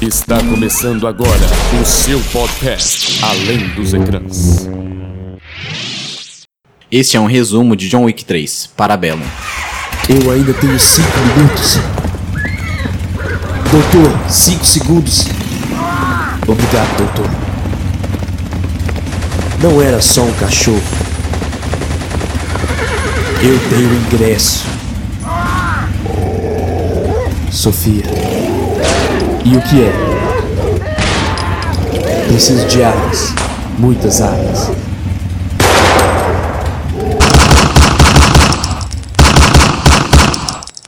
Está começando agora o seu podcast Além dos Ecrãs. Este é um resumo de John Wick 3, Parabellum. Eu ainda tenho cinco minutos. Doutor, cinco segundos. Obrigado, doutor. Não era só um cachorro. Eu tenho ingresso. Sofia. E o que é? Preciso de armas. Muitas armas.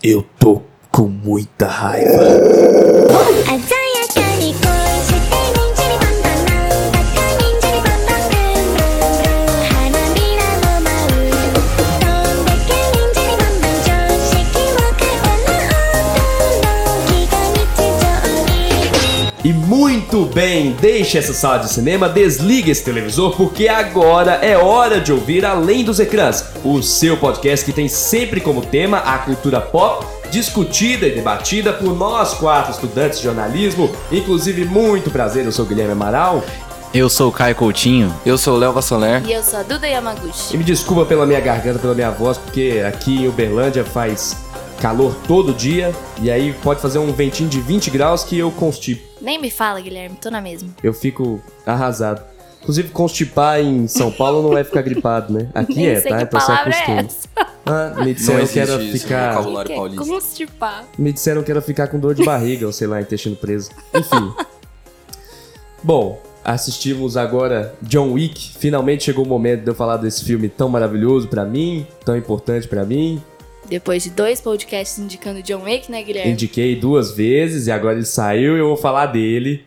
Eu tô com muita raiva. Muito bem, deixe essa sala de cinema, desligue esse televisor, porque agora é hora de ouvir Além dos Ecrãs, o seu podcast que tem sempre como tema a cultura pop, discutida e debatida por nós quatro estudantes de jornalismo. Inclusive, muito prazer, eu sou o Guilherme Amaral. Eu sou o Caio Coutinho. Eu sou o Léo Vassoler. E eu sou a Duda Yamaguchi. E me desculpa pela minha garganta, pela minha voz, porque aqui em Uberlândia faz calor todo dia, e aí pode fazer um ventinho de 20 graus que eu constipo. Nem me fala, Guilherme, tô na mesma. Eu fico arrasado. Inclusive, constipar em São Paulo não é ficar gripado, né? Aqui Nem é, sei tá? que Então palavra é acostuma. essa. Ah, me Não disseram que era isso, ficar. vocabulário Que é paulista. constipar. Me disseram que era ficar com dor de barriga, ou sei lá, intestino preso. Enfim. Bom, assistimos agora John Wick. Finalmente chegou o momento de eu falar desse filme tão maravilhoso pra mim, tão importante pra mim. Depois de dois podcasts indicando John Wick, né, Guilherme? Indiquei duas vezes e agora ele saiu e eu vou falar dele.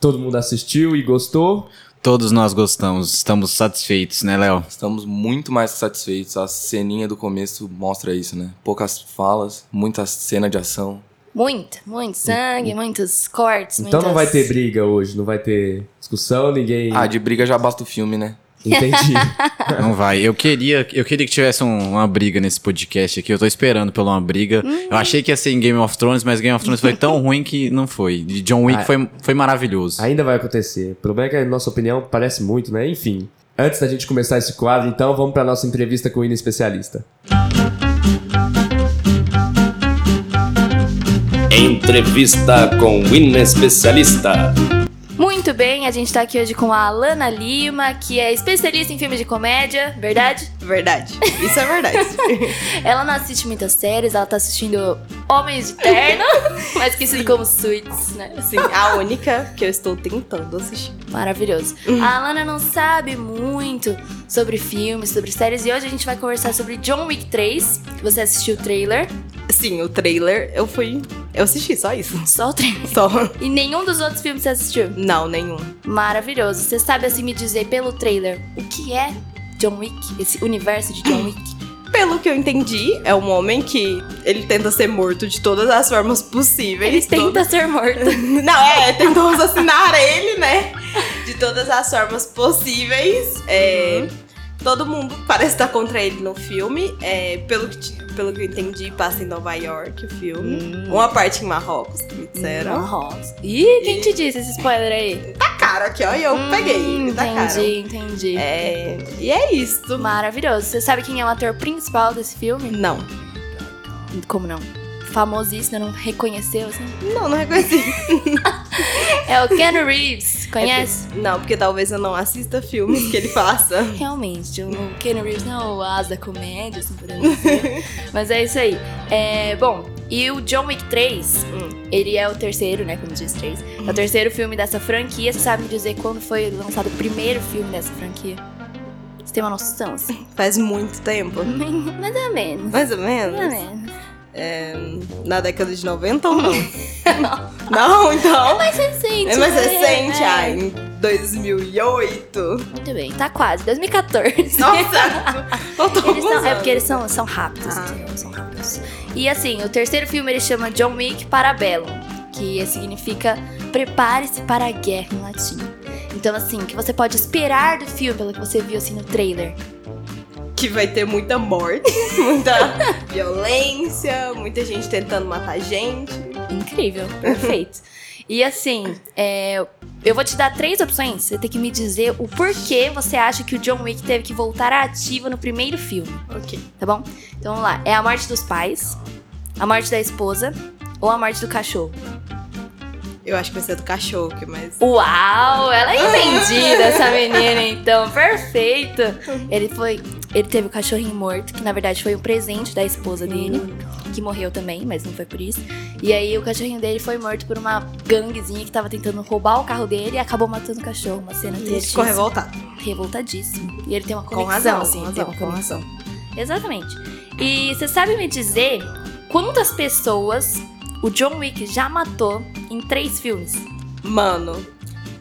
Todo mundo assistiu e gostou. Todos nós gostamos, estamos satisfeitos, né, Léo? Estamos muito mais satisfeitos. A ceninha do começo mostra isso, né? Poucas falas, muita cena de ação. Muito, muito sangue, muitos cortes, Então não muitas- vai ter briga hoje, não vai ter discussão, ninguém. Ah, de briga já basta o filme, né? Entendi. Não vai. Eu queria, eu queria que tivesse um- uma briga nesse podcast aqui. Eu tô esperando pela uma briga. Eu achei que ia ser em Game of Thrones, mas Game of Thrones foi tão ruim que não foi. E John Wick Ah. foi, foi maravilhoso. Ainda vai acontecer. O problema é que a nossa opinião parece muito, né? Enfim. Antes da gente começar esse quadro, então, vamos pra nossa entrevista com o Ina Especialista. Entrevista com o Ina Especialista. Muito bem, a gente tá aqui hoje com a Alana Lima, que é especialista em filmes de comédia, verdade? Verdade. Isso é verdade. Ela não assiste muitas séries, ela tá assistindo Homens de Terno, mais conhecido como Suits, né? Sim, a única que eu estou tentando assistir. Maravilhoso. A Alana não sabe muito sobre filmes, sobre séries, e hoje a gente vai conversar sobre John Wick 3. Você assistiu o trailer, Sim, o trailer eu fui. Eu assisti, só isso. só o trailer. Só. E nenhum dos outros filmes você assistiu. Não, nenhum. Maravilhoso. Você sabe assim me dizer pelo trailer o que é John Wick, esse universo de John Wick? Pelo que eu entendi, é um homem que ele tenta ser morto de todas as formas possíveis. Ele tenta ser morto. Não, é, tentou assassinar ele, né? De todas as formas possíveis. É, Todo mundo parece estar contra ele no filme. É, pelo, que, pelo que eu entendi, passa em Nova York o filme. Uma parte em Marrocos, que me disseram. Nossa. Ih, quem te disse esse spoiler aí? Tá caro aqui, ó. E eu peguei. Hum, Tá caro. entendi, entendi. É, e é isso. Maravilhoso. Você sabe quem é o ator principal desse filme? Não. Como não? Famosíssimo, não reconheceu, assim? Não, não reconheci. É o Keanu Reeves, conhece? Não, porque talvez eu não assista filmes que ele faça. Realmente, o Keanu Reeves não é o as da comédia, assim, podemos dizer. Mas é isso aí. É, bom, e o John Wick 3, ele é o terceiro, né, como diz 3. É o terceiro filme dessa franquia. Você sabe me dizer quando foi lançado o primeiro filme dessa franquia? Você tem uma noção, assim? Faz muito tempo. Mais ou menos. Mais ou Mais ou menos. É, na década de 90 ou não? não, então. Mais recente. É mais né? recente, É. ah, em 2008. Muito bem, tá quase. 2014. Nossa! Eles são, é porque eles são, são rápidos, Ah. São rápidos. E assim, o terceiro filme ele chama John Wick Parabellum, que significa prepare-se para a guerra em latim. Então, assim, o que você pode esperar do filme, pelo que você viu assim no trailer? Que vai ter muita morte, muita violência, muita gente tentando matar gente. Incrível, perfeito. E assim, é, eu vou te dar três opções. Você tem que me dizer o porquê você acha que o John Wick teve que voltar à ativa no primeiro filme. Ok. Tá bom? Então vamos lá. É a morte dos pais, a morte da esposa ou a morte do cachorro? Eu acho que vai ser do cachorro, é mais. Uau, ela é entendida, essa menina, então. Perfeito. Ele foi. Ele teve o cachorrinho morto, que na verdade foi um presente da esposa dele, que morreu também, mas não foi por isso. E aí o cachorrinho dele foi morto por uma ganguezinha que tava tentando roubar o carro dele e acabou matando o cachorro. Uma cena E ele ficou revoltado. Revoltadíssimo. E ele tem uma Com conexão, razão, assim, com ele tem razão, uma com conexão. razão. Exatamente. E você sabe me dizer quantas pessoas o John Wick já matou em três filmes? Mano,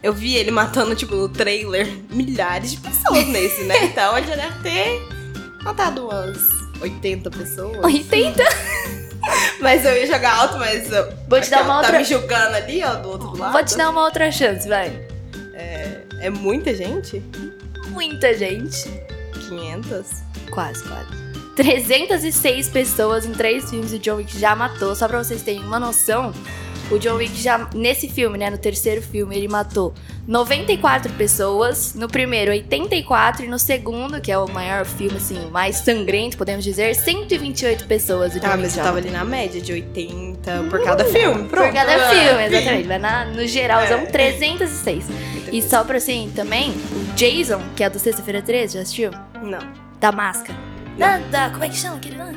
eu vi ele matando, tipo, no trailer, milhares de pessoas nesse, né? Então ele já deve ter matado umas 80 pessoas. 80? Mas eu ia jogar alto, mas. Vou te dar uma tá outra- me julgando ali, ó, do outro lado. Vou te dar uma outra chance, vai. É muita gente? Muita gente. 500? Quase, quase. 306 pessoas em três filmes o John Wick já matou. Só pra vocês terem uma noção, o John Wick já, nesse filme, né, no terceiro filme, ele matou 94 pessoas. No primeiro, 84. E no segundo, que é o maior filme, assim, mais sangrento, podemos dizer, 128 pessoas. O John Ah, Wick mas já eu tava ali na média de 80 por cada filme. Pronto. Por cada Ah, filme, exatamente. Vai na, no geralzão, É. 306. E só pra assim, também, o Jason, que é do Sexta-feira 13, já assistiu? Não. Da máscara. Da, da, como é que chama aquele lá?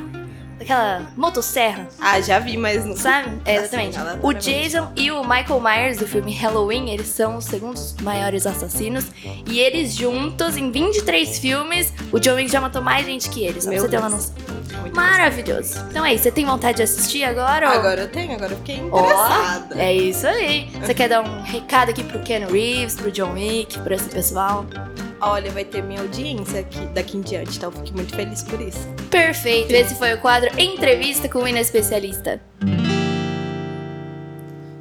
Daquela motosserra, Ah, já vi, mas não sabe? É, Assim, exatamente. o aleatoriamente. Jason e o Michael Myers do filme Halloween, eles são os segundos maiores assassinos. E eles juntos, em 23 filmes, o John Wick já matou mais gente que eles. Só pra Meu você ter uma Deus. noção. Muito Maravilhoso. Então é isso. Você tem vontade de assistir agora? ou- Agora eu tenho, agora eu fiquei interessada. é isso aí. Você quer dar um recado aqui pro Ken Reeves, pro John Wick, pra esse pessoal? Olha, vai ter minha audiência aqui daqui em diante, então eu fiquei muito feliz por isso. Perfeito. Esse foi o quadro Entrevista com o Inespecialista.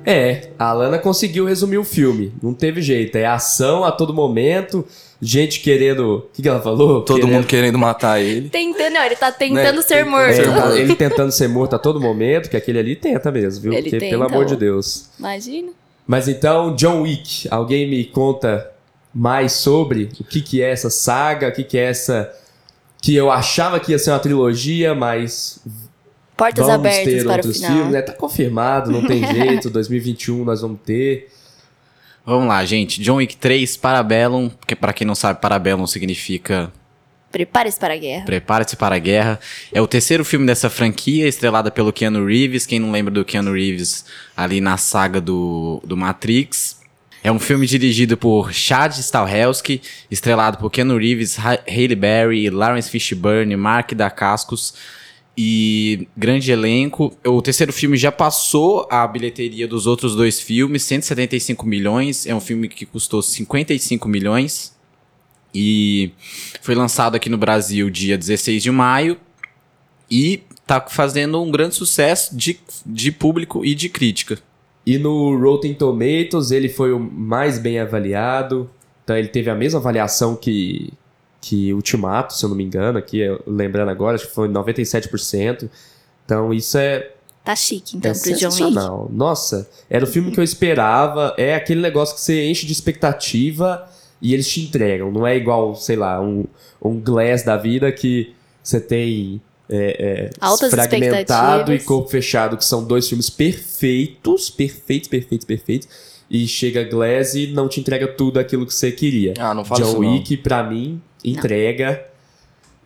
É, a Alana conseguiu resumir o filme. Não teve jeito. É ação a todo momento, gente querendo. O que, que ela falou? Todo Querendo- mundo querendo matar ele. Tentando, não, ele tá tentando Né? ser morto. ser morto. É, ele tentando ser morto a todo momento, que aquele ali tenta mesmo, viu? Ele Porque, tenta, pelo amor de Deus. Imagina. Mas então, John Wick, alguém me conta mais sobre o que, que é essa saga, o que, que é essa. Que eu achava que ia ser uma trilogia, mas Portas vamos abertas ter para o outros final. filmes, né? Tá confirmado, não tem jeito. 2021 nós vamos ter. Vamos lá, gente. John Wick 3, Parabellum, que pra quem não sabe, Parabellum significa Prepare-se para a guerra. Prepare-se para a Guerra. É o terceiro filme dessa franquia, estrelada pelo Keanu Reeves. Quem não lembra do Keanu Reeves ali na saga do, do Matrix. É um filme dirigido por Chad Stahelski, estrelado por Keanu Reeves, Ha- Halle Berry, Lawrence Fishburne, Mark Dacascos e grande elenco. O terceiro filme já passou a bilheteria dos outros dois filmes, 175 milhões. É um filme que custou 55 milhões. E foi lançado aqui no Brasil dia 16 de maio e tá fazendo um grande sucesso de, de público e de crítica. E no Rotten Tomatoes ele foi o mais bem avaliado. Então ele teve a mesma avaliação que, que Ultimato, se eu não me engano, aqui, lembrando agora, acho que foi 97%. Então isso é, Tá chique, então, é pro John Wick. sensacional. Nossa, era o filme que eu esperava. É aquele negócio que você enche de expectativa e eles te entregam. Não é igual, sei lá, um, um Glass da vida que você tem é, é, fragmentado e corpo fechado, que são dois filmes perfeitos, perfeitos, perfeitos, perfeitos. E chega Glass e não te entrega tudo aquilo que você queria. Ah, não fala John isso não. Wick, pra mim, entrega.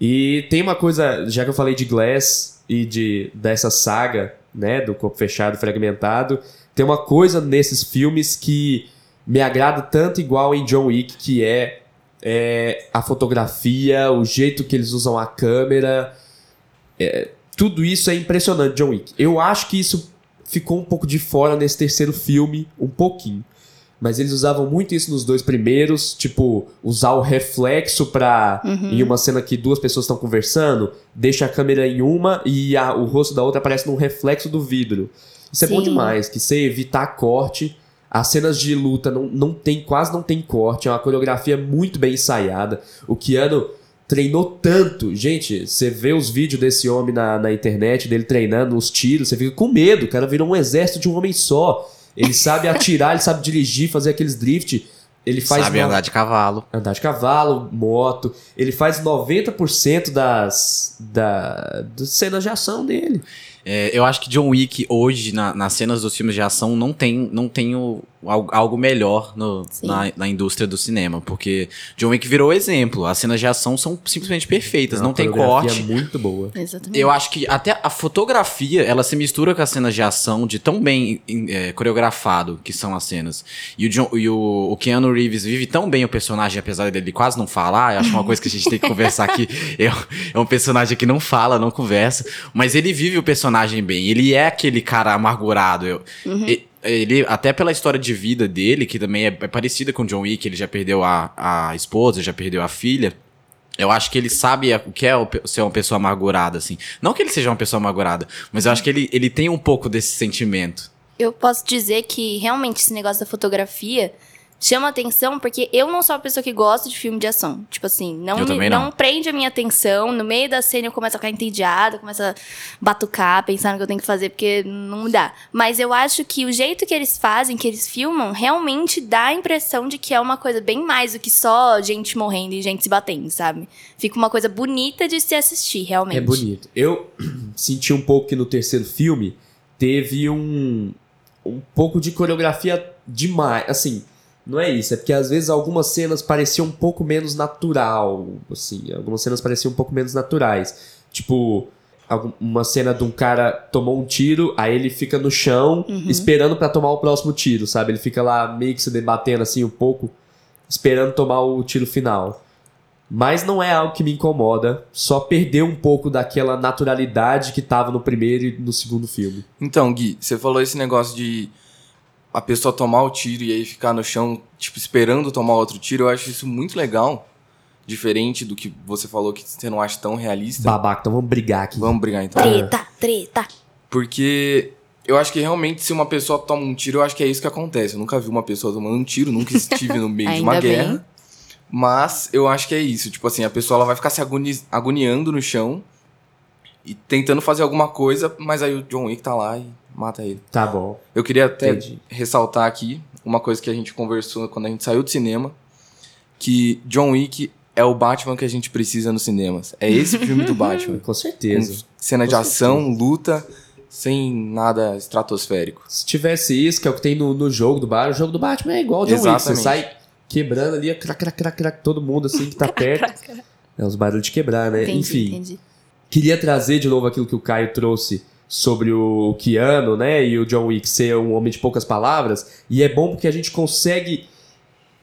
E tem uma coisa, já que eu falei de Glass e de dessa saga, né, do corpo fechado e fragmentado, tem uma coisa nesses filmes que me agrada tanto igual em John Wick, que é, é a fotografia, o jeito que eles usam a câmera. É, tudo isso é impressionante, John Wick. Eu acho que isso ficou um pouco de fora nesse terceiro filme, um pouquinho. Mas eles usavam muito isso nos dois primeiros, tipo, usar o reflexo pra. Em uma cena que duas pessoas estão conversando, deixa a câmera em uma e a- o rosto da outra aparece num reflexo do vidro. Isso é bom Sim. demais, que você evitar corte. As cenas de luta não, não tem, quase não tem corte, é uma coreografia muito bem ensaiada. O Keanu treinou tanto. Gente, você vê os vídeos desse homem na, na internet, dele treinando os tiros, você fica com medo, o cara virou um exército de um homem só. Ele sabe atirar, ele sabe dirigir, fazer aqueles drift. Ele faz Sabe no- andar de cavalo. andar de cavalo, moto. Ele faz 90% das, da, das cenas de ação dele. É, eu acho que John Wick hoje, na- nas cenas dos filmes de ação, não tem, não tem o- al- algo melhor no- na, na indústria do cinema. Porque John Wick virou exemplo. As cenas de ação são simplesmente perfeitas. Uma não tem coreografia corte. muito boa. Exatamente. Eu acho que até a fotografia, ela se mistura com as cenas de ação de tão bem em- é, coreografado que são as cenas. E, o, John- e o, o Keanu Reeves vive tão bem o personagem, apesar dele quase não falar. Eu acho uma coisa que a gente tem que conversar aqui. É, é um personagem que não fala, não conversa. Mas ele vive o personagem bem. Ele é aquele cara amargurado. Eu, e- ele, até pela história de vida dele, que também é, é parecida com o John Wick, ele já perdeu a, a esposa, já perdeu a filha. Eu acho que ele sabe o que é ser uma pessoa amargurada, assim. Não que ele seja uma pessoa amargurada, mas eu acho que ele, ele tem um pouco desse sentimento. Eu posso dizer que realmente esse negócio da fotografia chama atenção porque eu não sou uma pessoa que gosta de filme de ação. Tipo assim, não, me- não. não prende a minha atenção. No meio da cena eu começo a ficar entediada, começo a batucar, pensar no que eu tenho que fazer, porque não dá. Mas eu acho que o jeito que eles fazem, que eles filmam, realmente dá a impressão de que é uma coisa bem mais do que só gente morrendo e gente se batendo, sabe? Fica uma coisa bonita de se assistir, realmente. É bonito. Eu senti um pouco que no terceiro filme teve um, um pouco de coreografia demais. Assim, não é isso. É porque às vezes algumas cenas pareciam um pouco menos natural. Assim, algumas cenas pareciam um pouco menos naturais. Tipo, uma cena de um cara tomou um tiro, aí ele fica no chão esperando pra tomar o próximo tiro, sabe? Ele fica lá meio que se debatendo assim um pouco, esperando tomar o tiro final. Mas não é algo que me incomoda, só perdeu um pouco daquela naturalidade que tava no primeiro e no segundo filme. Então, Gui, você falou esse negócio de a pessoa tomar o tiro e aí ficar no chão, tipo, esperando tomar outro tiro. Eu acho isso muito legal. Diferente do que você falou que você não acha tão realista. Babaca, então vamos brigar aqui. Vamos brigar então. Treta, treta. Porque eu acho que realmente se uma pessoa toma um tiro, eu acho que é isso que acontece. Eu nunca vi uma pessoa tomando um tiro, nunca estive no meio de uma Ainda bem. guerra. Mas eu acho que é isso. Tipo assim, a pessoa ela vai ficar se agoni- agoniando no chão e tentando fazer alguma coisa, mas aí o John Wick tá lá e mata ele. Tá bom. Eu queria até Entendi. ressaltar aqui uma coisa que a gente conversou quando a gente saiu do cinema, que John Wick é o Batman que a gente precisa nos cinemas. É esse filme do Batman. Com certeza. Com cena de Com ação, luta, sem nada estratosférico. Se tivesse isso, que é o que tem no, no jogo do Batman, o jogo do Batman é igual ao John Wick. Você Exatamente. sai quebrando ali, crac, crac, crac, crac, todo mundo assim que tá perto. É os barulhos de quebrar, né? Entendi, Enfim. entendi. Queria trazer de novo aquilo que o Caio trouxe sobre o Keanu, né, e o John Wick ser um homem de poucas palavras, e é bom porque a gente consegue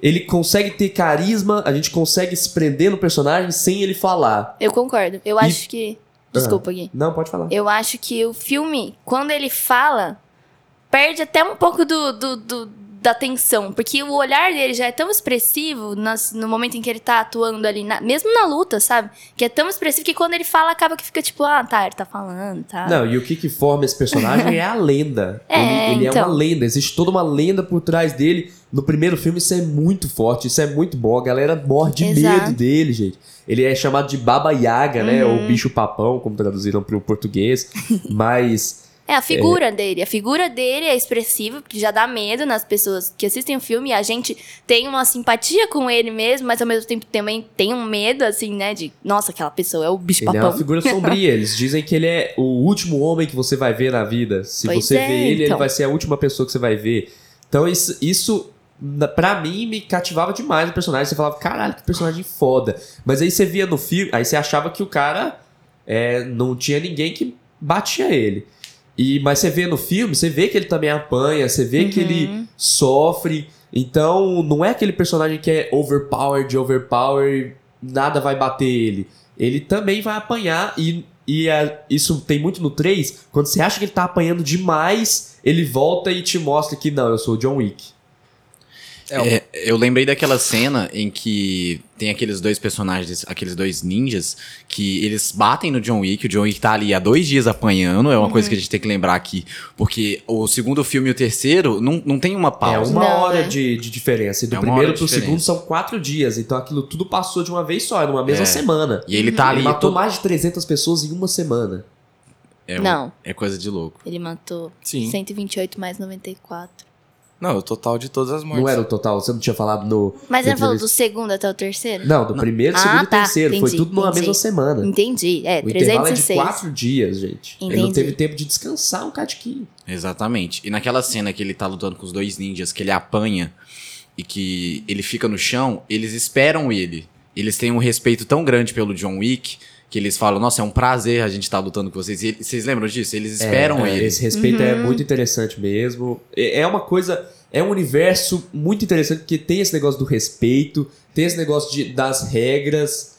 ele consegue ter carisma, a gente consegue se prender no personagem sem ele falar. Eu concordo. Eu E- acho que. Desculpa, Gui. Não, pode falar. Eu acho que o filme, quando ele fala, perde até um pouco do, do- do- da tensão. Porque o olhar dele já é tão expressivo nas- no momento em que ele tá atuando ali, na- mesmo na luta, sabe? Que é tão expressivo que quando ele fala, acaba que fica tipo, ah, tá, ele tá falando, tá. Não, e o que que forma esse personagem é a lenda. É, ele ele é então. uma lenda, existe toda uma lenda por trás dele. No primeiro filme isso é muito forte, isso é muito bom. A galera morre de Exato. medo dele, gente. Ele é chamado de Baba Yaga, né? Uhum. Ou bicho papão, como traduziram pro português. Mas É, a figura dele. A figura dele é expressiva, porque já dá medo nas pessoas que assistem o filme. A gente tem uma simpatia com ele mesmo, mas ao mesmo tempo também tem um medo, assim, né? De, nossa, aquela pessoa é o bicho ele é papão. uma figura sombria. Eles dizem que ele é o último homem que você vai ver na vida. Se Pois você é, vê ele, ele então. vai ser a última pessoa que você vai ver. Então isso, isso pra mim, me cativava demais o personagem. Você falava, caralho, que personagem foda. Mas aí você via no filme, aí você achava que o cara é, não tinha ninguém que batia ele. E, mas você vê no filme, você vê que ele também apanha, você vê que Uhum. ele sofre. Então, não é aquele personagem que é overpowered, overpower, nada vai bater ele. Ele também vai apanhar e, e é- isso tem muito no 3. Quando você acha que ele tá apanhando demais, ele volta e te mostra que não, eu sou o John Wick. É, eu lembrei daquela cena em que tem aqueles dois personagens, aqueles dois ninjas, que eles batem no John Wick. O John Wick tá ali há dois dias apanhando. É uma coisa que a gente tem que lembrar aqui. Porque o segundo filme e o terceiro não, não tem uma É pausa. uma Não, hora né? de, de diferença. E do É primeiro pro diferença. segundo são quatro dias. Então aquilo tudo passou de uma vez só, numa mesma É. semana. E ele tá Ele ali. matou todo- mais de 300 pessoas em uma semana. É, um- Não. É coisa de louco. Ele matou Sim. 128 mais 94. Não, o total de todas as mortes. Não era o total? Você não tinha falado no. Mas no ele falou do segundo até o terceiro? Não, do primeiro, Ah, segundo tá, e terceiro. Foi entendi, tudo numa entendi. mesma semana. Entendi. É, O intervalo é de 306. quatro dias, gente. Ele não Entendi. teve tempo de descansar um catiquinho. Exatamente. E naquela cena que ele tá lutando com os dois ninjas, que ele apanha e que ele fica no chão, eles esperam ele. Eles têm um respeito tão grande pelo John Wick que eles falam: Nossa, é um prazer a gente estar lutando com vocês. E vocês lembram disso? Eles esperam É, é, ele. Esse respeito é Uhum. muito interessante mesmo. É é uma coisa. É um universo muito interessante porque tem esse negócio do respeito, tem esse negócio de, das regras.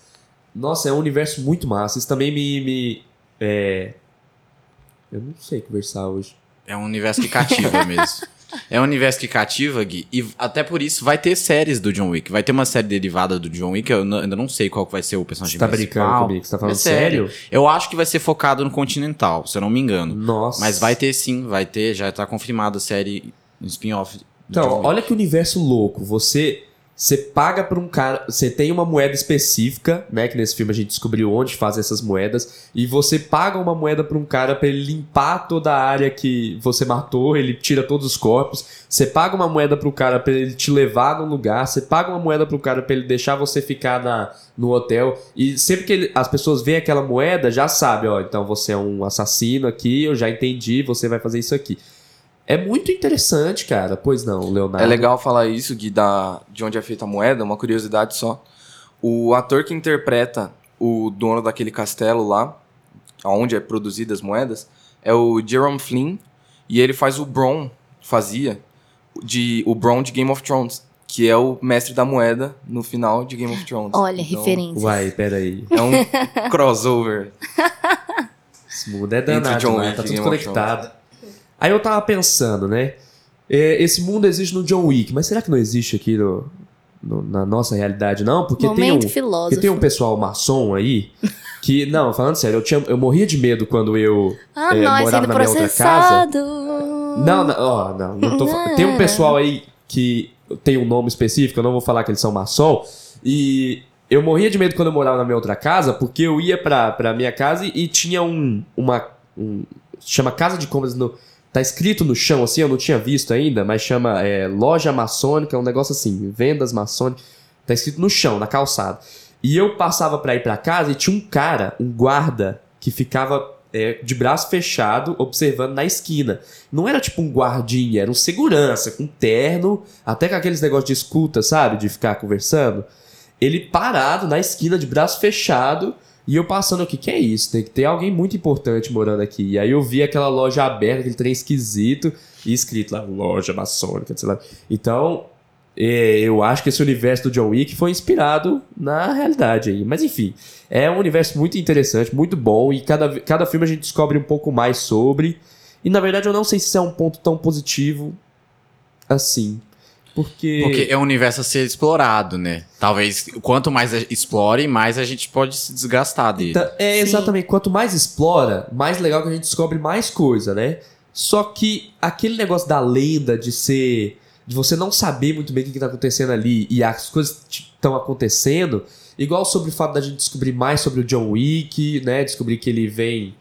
Nossa, é um universo muito massa. Isso também me. me é... Eu não sei conversar hoje. É um universo que cativa mesmo. É um universo que cativa, Gui, e até por isso vai ter séries do John Wick. Vai ter uma série derivada do John Wick, eu ainda não sei qual vai ser o personagem Você tá principal. brincando comigo? Você tá falando É sério. sério? Eu acho que vai ser focado no Continental, se eu não me engano. Nossa. Mas vai ter sim, vai ter, já tá confirmada a série spin-off. Então, olha que universo louco. Você você paga por um cara, você tem uma moeda específica, né, que nesse filme a gente descobriu onde faz essas moedas, e você paga uma moeda pra um cara pra ele limpar toda a área que você matou, ele tira todos os corpos. Você paga uma moeda pro cara pra ele te levar num lugar, você paga uma moeda pro cara pra ele deixar você ficar na, no hotel, e sempre que ele- as pessoas veem aquela moeda, já sabe, ó, então você é um assassino aqui, eu já entendi, você vai fazer isso aqui. É muito interessante, cara. Pois não, Leonardo. É legal falar isso, Gui, da, de onde é feita a moeda, uma curiosidade só. O ator que interpreta o dono daquele castelo lá, onde é produzidas as moedas, é o Jerome Flynn, e ele faz o Bron, fazia, de, o Bron de Game of Thrones, que é o mestre da moeda no final de Game of Thrones. Olha, Então, referência. Uai, peraí. É um crossover. Esse mundo é danado, John né? Tá e tudo conectado. Aí eu tava pensando, né? é, esse mundo existe no John Wick, mas será que não existe aqui no, no- na nossa realidade, não? Porque tem um, porque tem um pessoal maçom aí que, não, falando sério, eu, tinha, eu morria de medo quando eu Ah, é, nós morava na minha outra processado. Não, não, ó, não, não tô Tem um pessoal aí que tem um nome específico, eu não vou falar que eles são maçom, e eu morria de medo quando eu morava na minha outra casa, porque eu ia pra, pra minha casa e, e tinha um, uma, um, chama Casa de Compras no, tá escrito no chão assim, eu não tinha visto ainda, mas chama é, Loja Maçônica, um negócio assim, vendas maçônicas, tá escrito no chão, na calçada. E eu passava pra ir pra casa e tinha um cara, um guarda, que ficava é, de braço fechado, observando na esquina. Não era tipo um guardinha, era um segurança, com terno, até com aqueles negócios de escuta, sabe? De ficar conversando. Ele parado na esquina, de braço fechado, e eu passando, o que é isso? Tem que ter alguém muito importante morando aqui. E aí eu vi aquela loja aberta, aquele trem esquisito, e escrito lá, loja maçônica, sei lá. Então, é, eu acho que esse universo do John Wick foi inspirado na realidade aí. Mas enfim, é um universo muito interessante, muito bom, e cada, cada filme a gente descobre um pouco mais sobre. E na verdade eu não sei se é um ponto tão positivo assim. Porque. Porque é um universo a ser explorado, né? Talvez quanto mais explore, mais a gente pode se desgastar dele. Tá- é, Sim. exatamente. Quanto mais explora, mais legal que a gente descobre mais coisa, né? Só que aquele negócio da lenda de ser. de você não saber muito bem o que, que tá acontecendo ali e as coisas estão acontecendo, igual sobre o fato da gente descobrir mais sobre o John Wick, né? Descobrir que ele vem.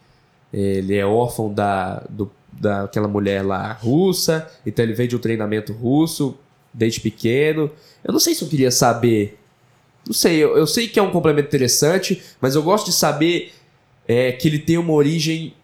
Ele é órfão da, do, daquela mulher lá russa, então ele vem de um treinamento russo desde pequeno. Eu não sei se eu queria saber não sei, eu, eu sei que é um complemento interessante, mas eu gosto de saber é, que ele tem uma origem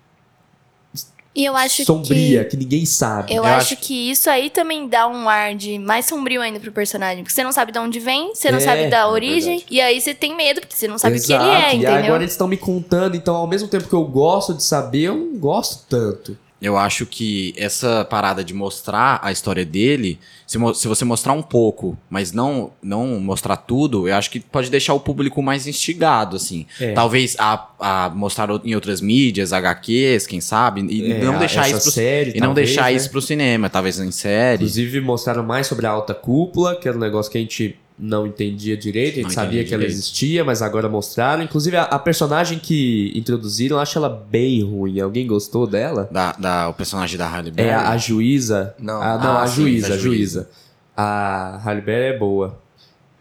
E eu acho sombria, que. que, ninguém sabe. Eu, Eu acho, acho- que isso aí também dá um ar de mais sombrio ainda pro personagem. Porque você não sabe de onde vem, você não É, sabe da é origem, e aí você tem medo, porque você não sabe o que ele é, E entendeu? agora eles estão me contando, então ao mesmo tempo que eu gosto de saber, eu não gosto tanto. Eu acho que essa parada de mostrar a história dele, se, mo- se você mostrar um pouco, mas não não mostrar tudo, eu acho que pode deixar o público mais instigado, assim. É. Talvez a, a mostrar em outras mídias, HQs, quem sabe, e É, não deixar isso pro, série, e não talvez, deixar né? isso pro cinema, talvez em série. Inclusive mostraram mais sobre a alta cúpula, que era um negócio que a gente não entendia direito, a gente Não sabia que ela direito. existia, mas agora mostraram. Inclusive a, a personagem que introduziram, eu acho ela bem ruim. Alguém gostou dela? Da, da- o personagem da Halle Berry. É a, a juíza. Não. A, não, Ah, a sim, juíza, da a juíza. A Halle Berry é boa.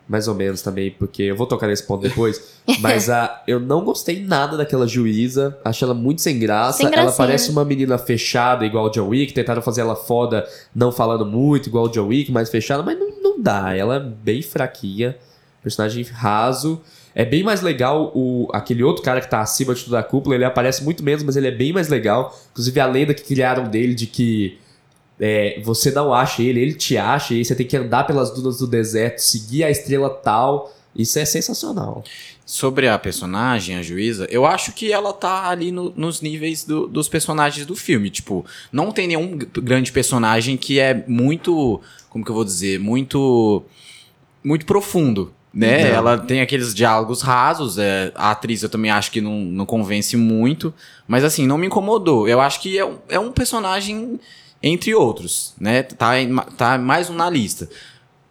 Mais ou menos também, porque eu vou tocar nesse ponto depois. mas a, eu não gostei nada daquela juíza. Achei ela muito sem graça. Sem ela parece uma menina fechada, igual o John Wick. Tentaram fazer ela foda, não falando muito, igual o John Wick, mais fechada, mas não, não dá. Ela é bem fraquinha. Personagem raso. É bem mais legal o, aquele outro cara que tá acima de toda a cúpula. Ele aparece muito menos, mas ele é bem mais legal. Inclusive a lenda que criaram dele de que é, você não acha ele, ele te acha, e você tem que andar pelas dunas do deserto, seguir a estrela tal. Isso é sensacional. Sobre a personagem, a juíza, eu acho que ela tá ali no- nos níveis do- dos personagens do filme. Tipo, não tem nenhum grande personagem que é muito. Como que eu vou dizer? Muito. Muito profundo. Né? Não. Ela tem aqueles diálogos rasos. é, a atriz eu também acho que não, não convence muito. Mas assim, não me incomodou. Eu acho que é um, é um personagem entre outros. Né? Tá, tá mais um na lista.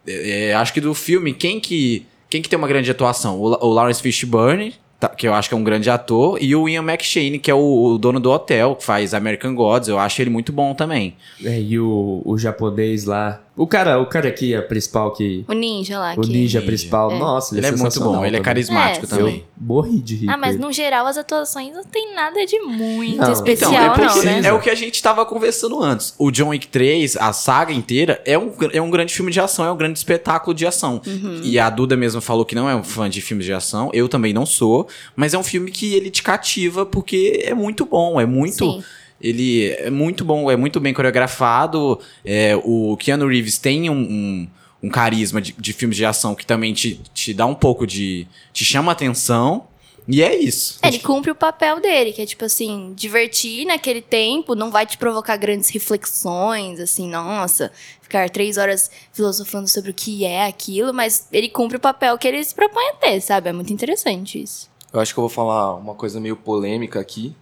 É, é, acho que do filme, quem que, quem que tem uma grande atuação? O, o Lawrence Fishburne, tá- que eu acho que é um grande ator, e o Ian McShane, que é o, o dono do hotel, que faz American Gods. Eu acho ele muito bom também. É, e o, o japonês lá. O cara, o cara aqui, a principal que. O ninja lá. O que... ninja Ninja. principal. É. Nossa, ele, Ele é muito sensacional bom, ele é carismático É, também. Eu morri de rir. Ah, mas no geral as atuações não tem nada de muito Não, especial, então, é não, porque- né? É o que a gente tava conversando antes. O John Wick 3, a saga inteira, é um, é um grande filme de ação, é um grande espetáculo de ação. Uhum. E a Duda mesmo falou que não é um fã de filmes de ação, eu também não sou, mas é um filme que ele te cativa porque é muito bom, é muito. Sim. Ele é muito bom, é muito bem coreografado. é, o Keanu Reeves tem um, um, um carisma de, de filmes de ação que também te, te dá um pouco de. te chama atenção. E é isso. Ele cumpre o papel dele, que é tipo assim, divertir naquele tempo, não vai te provocar grandes reflexões, assim, nossa, ficar três horas filosofando sobre o que é aquilo, mas ele cumpre o papel que ele se propõe a ter, sabe? É muito interessante isso. Eu acho que eu vou falar uma coisa meio polêmica aqui,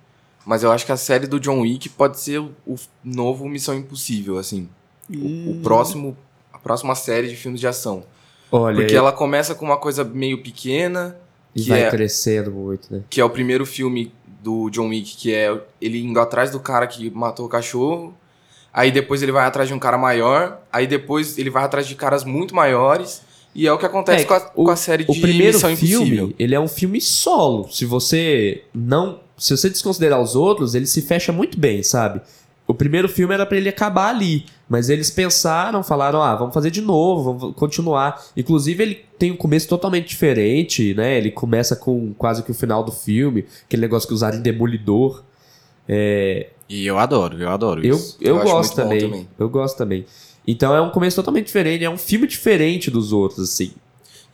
mas eu acho que a série do John Wick pode ser o, o novo Missão Impossível, assim. O, o próximo, a próxima série de filmes de ação. Olha, Porque ela começa com uma coisa meio pequena, e que vai é- crescendo muito, né? que é o primeiro filme do John Wick, que é ele indo atrás do cara que matou o cachorro. Aí depois ele vai atrás de um cara maior. Aí depois ele vai atrás de caras muito maiores. E é o que acontece É, com, a, o- com a série de O primeiro Missão filme, Impossível. ele é um filme solo. Se você não, se você desconsiderar os outros, ele se fecha muito bem, sabe? O primeiro filme era pra ele acabar ali, mas eles pensaram, falaram: "Ah, vamos fazer de novo, vamos continuar". Inclusive ele tem um começo totalmente diferente, né? Ele começa com quase que o final do filme, aquele negócio que usaram em Demolidor. É, E eu adoro, eu adoro eu, isso. eu, Eu gosto também. também. Eu gosto também. Então é um começo totalmente diferente, é um filme diferente dos outros, assim.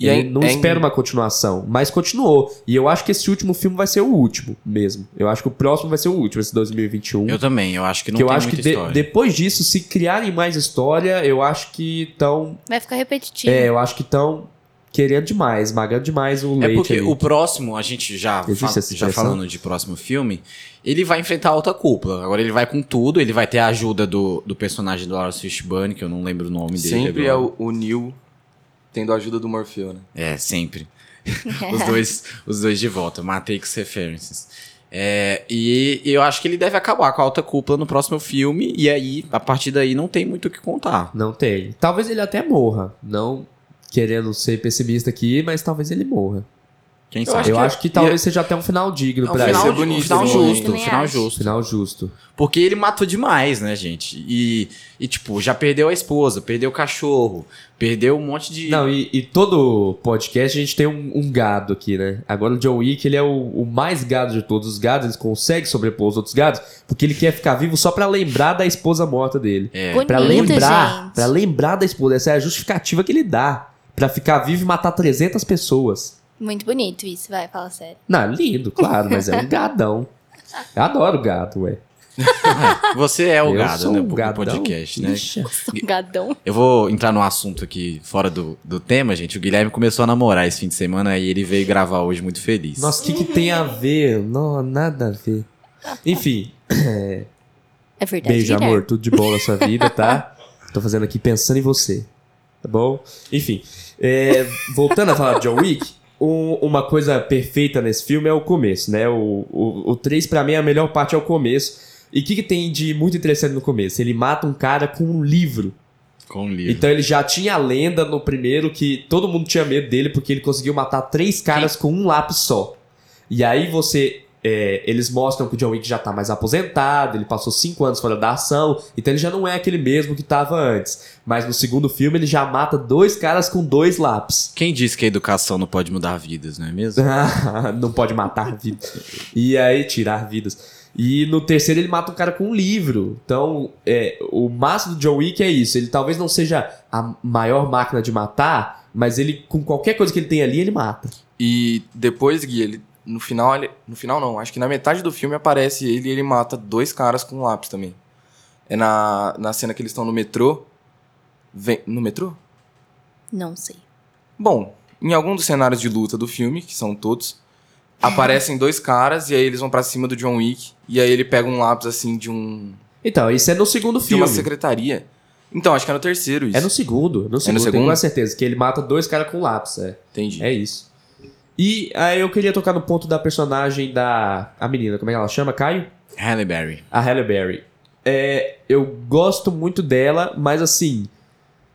E E é- não é espera em- uma continuação, mas continuou. E eu acho que esse último filme vai ser o último mesmo. Eu acho que o próximo vai ser o último, esse 2021. Eu também, eu acho que não que eu tem acho que de- história. depois disso, se criarem mais história, eu acho que estão. Vai ficar repetitivo. É, eu acho que estão querendo demais, magando demais o É leite. porque ali. o próximo, a gente já, Existe fa- essa já falando de próximo filme, ele vai enfrentar outra cúpula. Agora ele vai com tudo, ele vai ter a ajuda do, do personagem do Lawrence Fishburne, que eu não lembro o nome dele. Sempre é o, o Neil tendo a ajuda do Morfeu, né? É, sempre. os, dois, os dois de volta, Matrix References. É, e, e eu acho que ele deve acabar com a alta cúpula no próximo filme, e aí, a partir daí, não tem muito o que contar. Não tem. Talvez ele até morra. Não querendo ser pessimista aqui, mas talvez ele morra. Quem Eu sabe? acho eu que- acho que talvez seja até um final digno É um pra final, ele. ser bonito, um final né? justo, um final acho. justo. Final justo. Porque ele matou demais, né, gente? E, e, tipo, já perdeu a esposa, perdeu o cachorro, perdeu um monte de. Não, e, e todo podcast a gente tem um, um gado aqui, né? Agora o John Wick, ele é o, o mais gado de todos os gados, ele consegue sobrepor os outros gados, porque ele quer ficar vivo só pra lembrar da esposa morta dele. É. Bonito, Pra lembrar, gente. pra lembrar da esposa, essa é a justificativa que ele dá. Pra ficar vivo e matar 300 pessoas. Muito bonito isso, vai, fala sério. Não, lindo, claro, mas é um gadão. Eu adoro gado, ué. É, você é o Eu gado, sou né? um do gadão. podcast, né? Ixi. Um gadão. Eu vou entrar no assunto aqui fora do, do tema, gente. O Guilherme começou a namorar esse fim de semana e ele veio gravar hoje muito feliz. Nossa, o que, que tem a ver? Não, nada a ver. Enfim, É verdade. Beijo, Guilherme. amor. Tudo de bom na sua vida, tá? Tô fazendo aqui pensando em você. Tá bom? Enfim. é, voltando a falar de John Wick, um- uma coisa perfeita nesse filme é o começo, né? O, o, o 3, pra mim, a melhor parte é o começo. E o que, que tem de muito interessante no começo? Ele mata um cara com um livro. Com o livro. Então ele já tinha a lenda no primeiro que todo mundo tinha medo dele porque ele conseguiu matar três caras com um lápis só. E aí você. É, eles mostram que o John Wick já tá mais aposentado, ele passou cinco anos fora da ação, então ele já não é aquele mesmo que tava antes. Mas no segundo filme ele já mata dois caras com dois lápis. Quem disse que a educação não pode mudar vidas, não é mesmo? não pode matar vidas. E aí, tirar vidas. E no terceiro ele mata um cara com um livro. Então, é, o máximo do John Wick é isso. Ele talvez não seja a maior máquina de matar, mas ele, com qualquer coisa que ele tem ali, ele mata. E depois, Gui, ele, no final, ele, no final não, acho que na metade do filme aparece ele e ele mata dois caras com um lápis também. É na, na cena que eles estão no metrô. Vem, no metrô? Não sei. Bom, em algum dos cenários de luta do filme, que são todos, aparecem dois caras e aí eles vão pra cima do John Wick e aí ele pega um lápis assim de um Então, isso é no segundo de filme. uma secretaria. Então, acho que é no terceiro isso. É no segundo. No segundo, tenho segundo? quase certeza. Que ele mata dois caras com lápis. É, Entendi. é isso. E aí eu queria tocar no ponto da personagem da. A menina, como é que ela chama? Caio? Halle Berry. A Halle Berry. É, eu gosto muito dela, mas assim,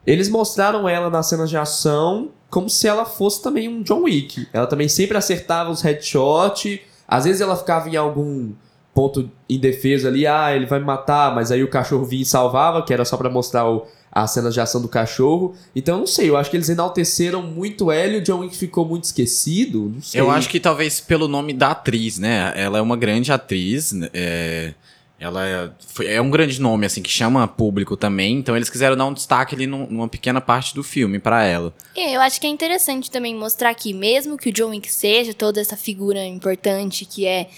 eles mostraram ela nas cenas de ação como se ela fosse também um John Wick. Ela também sempre acertava os headshots. Às vezes ela ficava em algum ponto indefeso ali, ah, ele vai me matar, mas aí o cachorro vinha e salvava, que era só pra mostrar o, as cenas de ação do cachorro. Então, eu não sei, eu acho que eles enalteceram muito ela e o John Wick ficou muito esquecido. Não sei. Eu acho que talvez pelo nome da atriz, né? Ela é uma grande atriz. né? É, ela é, foi- é um grande nome, assim, que chama público também. Então eles quiseram dar um destaque ali num- numa pequena parte do filme pra ela. É, eu acho que é interessante também mostrar que, mesmo que o John Wick seja toda essa figura importante que é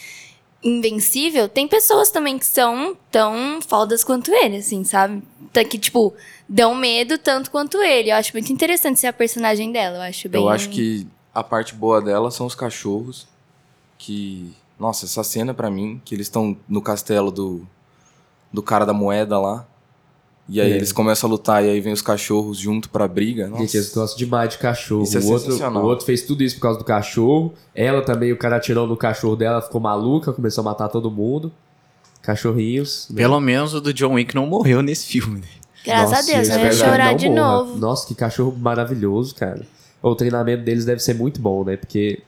invencível, tem pessoas também que são tão fodas quanto ele, assim, sabe? Tá Que, tipo, dão medo tanto quanto ele. Eu acho muito interessante ser a personagem dela. Eu acho bem. Eu acho que a parte boa dela são os cachorros. Que. Nossa, essa cena pra mim, que eles estão no castelo do. Do cara da moeda lá. E aí É. eles começam a lutar e aí vem os cachorros junto pra briga. Nossa. Gente, eles gostam demais de cachorro. Isso é o, outro, o outro fez tudo isso por causa do cachorro. Ela também, o cara atirou no cachorro dela, ficou maluca, começou a matar todo mundo. Cachorrinhos. né? Pelo menos o do John Wick não morreu nesse filme, né? Graças Nossa, a Deus, eu eu ia chorar não de morra. novo. Nossa, que cachorro maravilhoso, cara. O treinamento deles deve ser muito bom, né? Porque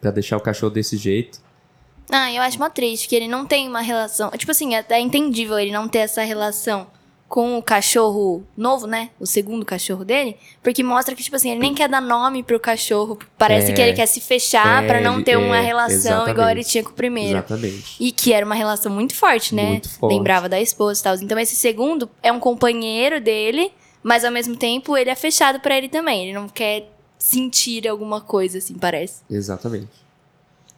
pra deixar o cachorro desse jeito. Ah, eu acho mó triste que ele não tem uma relação. Tipo assim, é até entendível ele não ter essa relação com o cachorro novo, né? O segundo cachorro dele. Porque mostra que, tipo assim, ele nem quer dar nome pro cachorro. Parece É. que ele quer se fechar É, pra não ter uma é, relação exatamente. igual ele tinha com o primeiro. Exatamente. E que era uma relação muito forte, né? Muito forte. Lembrava da esposa e tal. Então esse segundo é um companheiro dele, mas ao mesmo tempo ele é fechado pra ele também. Ele não quer sentir alguma coisa, assim, parece. Exatamente.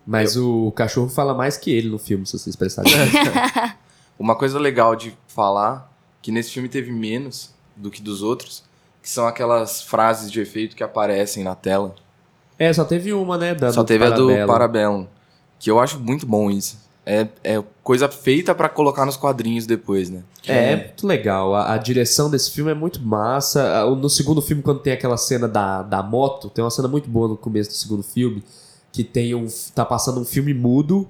Mas o cachorro fala mais que ele no filme, se vocês prestarem atenção. Uma coisa legal de falar, que nesse filme teve menos do que dos outros, que são aquelas frases de efeito que aparecem na tela. é, só teve uma, né? Da, Só teve a do Parabellum. Parabellum, que eu acho muito bom isso. É, é coisa feita pra colocar nos quadrinhos depois, né? É, é muito legal. A, a direção desse filme é muito massa. No segundo filme, quando tem aquela cena da, da moto, tem uma cena muito boa no começo do segundo filme, que tem um. tá passando um filme mudo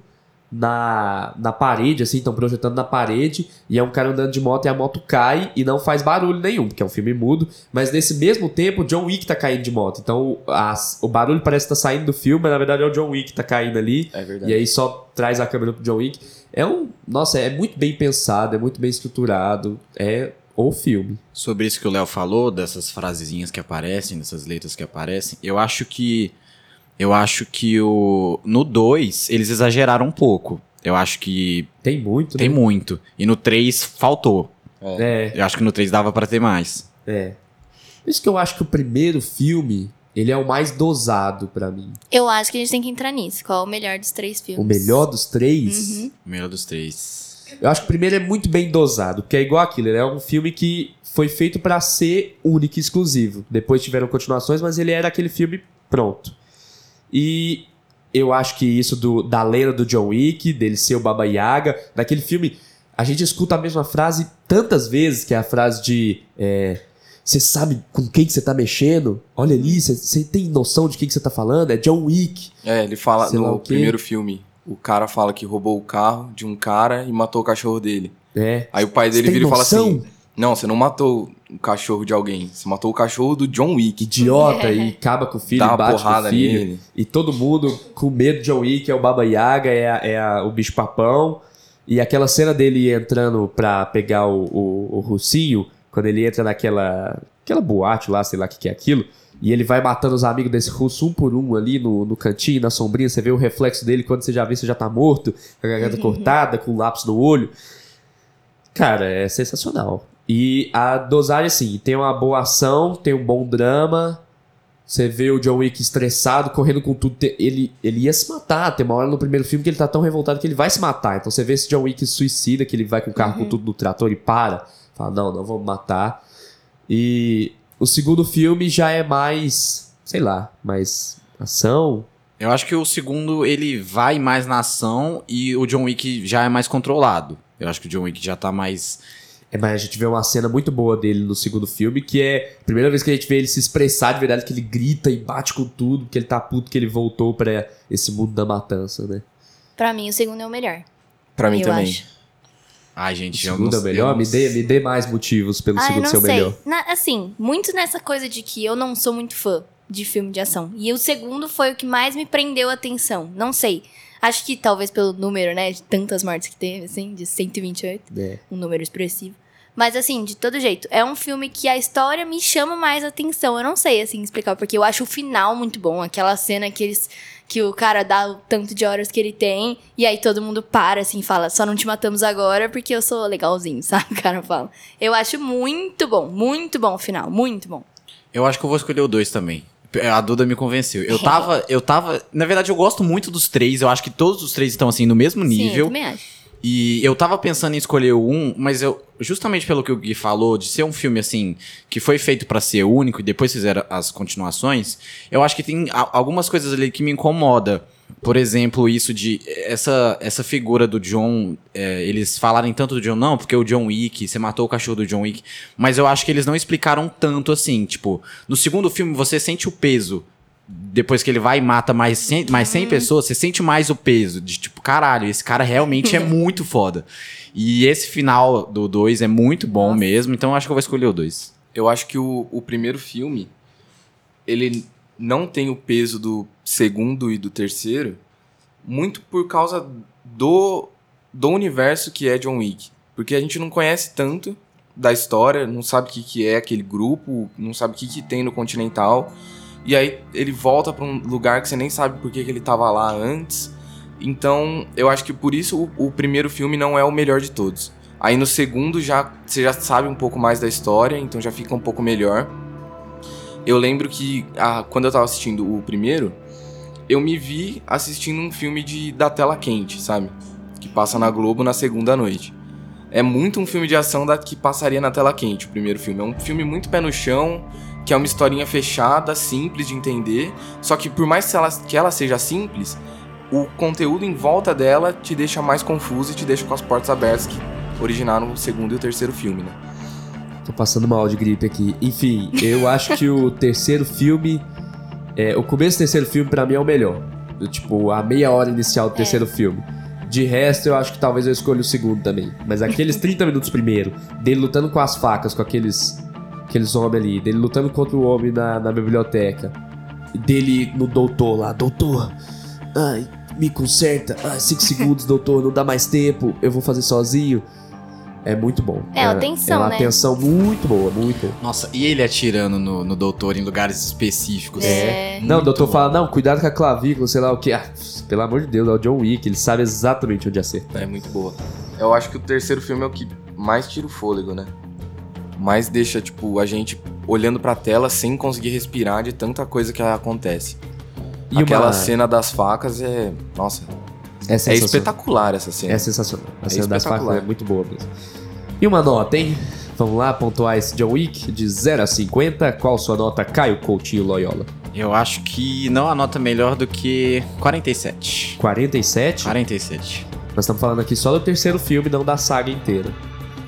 na, na parede, assim, estão projetando na parede, e é um cara andando de moto e a moto cai e não faz barulho nenhum, porque é um filme mudo, mas nesse mesmo tempo o John Wick tá caindo de moto. Então as- o barulho parece que tá saindo do filme, mas na verdade é o John Wick que tá caindo ali. É. E aí só traz a câmera pro John Wick. É um. Nossa, é muito bem pensado, é muito bem estruturado. É o filme. Sobre isso que o Léo falou, dessas frasezinhas que aparecem, dessas letras que aparecem, eu acho que. Eu acho que o. No 2, eles exageraram um pouco. Eu acho que Tem muito, tem né? muito. E no 3 faltou. É, Eu acho que no 3 dava pra ter mais. é. Por isso que eu acho que o primeiro filme, ele é o mais dosado pra mim. Eu acho que a gente tem que entrar nisso. Qual é o melhor dos três filmes? O melhor dos três. Uhum. O melhor dos três. Eu acho que o primeiro é muito bem dosado, porque é igual aquilo, ele é um filme que foi feito pra ser único e exclusivo. Depois tiveram continuações, mas ele era aquele filme pronto. E eu acho que isso do, da lenda do John Wick, dele ser o Baba Yaga, daquele filme, a gente escuta a mesma frase tantas vezes, que é a frase de é, você sabe com quem que você tá mexendo? Olha ali, você- tem noção de quem que você tá falando? É John Wick. É, ele fala Sei no primeiro filme. O cara fala que roubou o carro de um cara e matou o cachorro dele. É. Aí o pai dele vira e fala assim: Não, você não matou o cachorro de alguém. Você matou o cachorro do John Wick. Idiota e acaba com o filho, Dá e bate com o porrada filho. nele. E todo mundo com medo de John Wick, é o Baba Yaga, é, a- é a- o bicho papão. E aquela cena dele entrando pra pegar o, o, o Russinho, quando ele entra naquela aquela boate lá, sei lá o que, que é aquilo, e ele vai matando os amigos desse russo um por um ali no, no cantinho, na sombrinha, você vê o reflexo dele, quando você já vê, você já tá morto, com a garganta cortada, com um lápis no olho. Cara, é sensacional. E a dosagem, assim, tem uma boa ação, tem um bom drama. Você vê o John Wick estressado, correndo com tudo. Ele, ele ia se matar. Tem uma hora no primeiro filme que ele tá tão revoltado que ele vai se matar. Então você vê esse John Wick suicida, que ele vai com o carro com tudo no trator e para. Fala, não, não vou me matar. E o segundo filme já é mais, sei lá, mais ação. Eu acho que o segundo, ele vai mais na ação e o John Wick já é mais controlado. Eu acho que o John Wick já tá mais... É, mas a gente vê uma cena muito boa dele no segundo filme, que é a primeira vez que a gente vê ele se expressar de verdade, que ele grita e bate com tudo, que ele tá puto que ele voltou pra esse mundo da matança, né? Pra mim, o segundo é o melhor. Pra mim eu também. acho. Ai, O gente, eu segundo é o melhor? não Me dê, me dê mais motivos pelo Ai, segundo não ser o sei. melhor. Na- assim, muito nessa coisa de que eu não sou muito fã de filme de ação. E o segundo foi o que mais me prendeu a atenção. Não sei. Acho que talvez pelo número, né, de tantas mortes que teve, assim, de 128. É. um número expressivo. Mas assim, de todo jeito, é um filme que a história me chama mais atenção. Eu não sei assim explicar, porque eu acho o final muito bom, aquela cena que eles que o cara dá o tanto de horas que ele tem e aí todo mundo para assim, e fala: "Só não te matamos agora porque eu sou legalzinho", sabe? O cara fala. Eu acho muito bom, muito bom o final, muito bom. Eu acho que eu vou escolher o 2 também. A Duda me convenceu. Eu tava, eu tava. Na verdade, eu gosto muito dos três. Eu acho que todos os três estão assim no mesmo Sim, eu nível. também acho. E eu tava pensando em escolher um, mas eu. Justamente pelo que o Gui falou, de ser um filme assim, que foi feito pra ser único e depois fizeram as continuações, eu acho que tem algumas coisas ali que me incomoda. Por exemplo, isso de. Essa, essa figura do John. é, eles falarem tanto do John, não, porque o John Wick, você matou o cachorro do John Wick. Mas eu acho que eles não explicaram tanto assim. Tipo, no segundo filme você sente o peso depois que ele vai e mata mais 100, mais 100 pessoas, você sente mais o peso de tipo, caralho, esse cara realmente é muito foda. E esse final do 2 é muito bom mesmo, então eu acho que eu vou escolher o 2. Eu acho que o, o primeiro filme, ele não tem o peso do segundo e do terceiro, muito por causa do, do universo que é John Wick. Porque a gente não conhece tanto da história, não sabe o que, que é aquele grupo, não sabe o que, que tem no Continental. E aí ele volta pra um lugar que você nem sabe por que, que ele tava lá antes. Então, eu acho que por isso o, o primeiro filme não é o melhor de todos. Aí no segundo já você já sabe um pouco mais da história, então já fica um pouco melhor. Eu lembro que ah, quando eu tava assistindo o primeiro, eu me vi assistindo um filme de da tela quente, sabe? Que passa na Globo na segunda noite. É muito um filme de ação da, que passaria na tela quente, o primeiro filme. É um filme muito pé no chão, que é uma historinha fechada, simples de entender. Só que por mais que ela, que ela seja simples, o conteúdo em volta dela te deixa mais confuso e te deixa com as portas abertas que originaram o segundo e o terceiro filme, né? Tô passando mal de gripe aqui. Enfim, eu acho que o terceiro filme. é, o começo do terceiro filme, pra mim, é o melhor. Eu, tipo, a meia hora inicial do terceiro filme. De resto, eu acho que talvez eu escolha o segundo também. Mas aqueles 30 minutos primeiro, dele lutando com as facas, com aqueles. Aqueles homens ali, dele lutando contra o homem na, na biblioteca. Dele no doutor lá, doutor. Ai, me conserta. Ai, 5 segundos, doutor, não dá mais tempo. Eu vou fazer sozinho. É muito bom. É, a tensão, é uma né? tensão muito boa, muito boa. Nossa, e ele atirando no, no doutor em lugares específicos. É. Não, o doutor bom. fala, não, cuidado com a clavícula, sei lá o que. Ah, pelo amor de Deus, é o John Wick, ele sabe exatamente onde acertar. É muito boa. Eu acho que o terceiro filme é o que mais tira o fôlego, né? Mais deixa, tipo, a gente olhando pra tela sem conseguir respirar de tanta coisa que acontece. E Aquela uma- cena das facas é. Nossa, É, é espetacular essa cena. É sensacional. A É cena das espetacular. facas é muito boa mesmo. E uma nota, hein? Vamos lá, pontuar esse John Wick de 0 a 50. Qual sua nota, Caio Coutinho Loyola? Eu acho que não há nota melhor do que 47. 47? 47. Nós estamos falando aqui só do terceiro filme, não da saga inteira.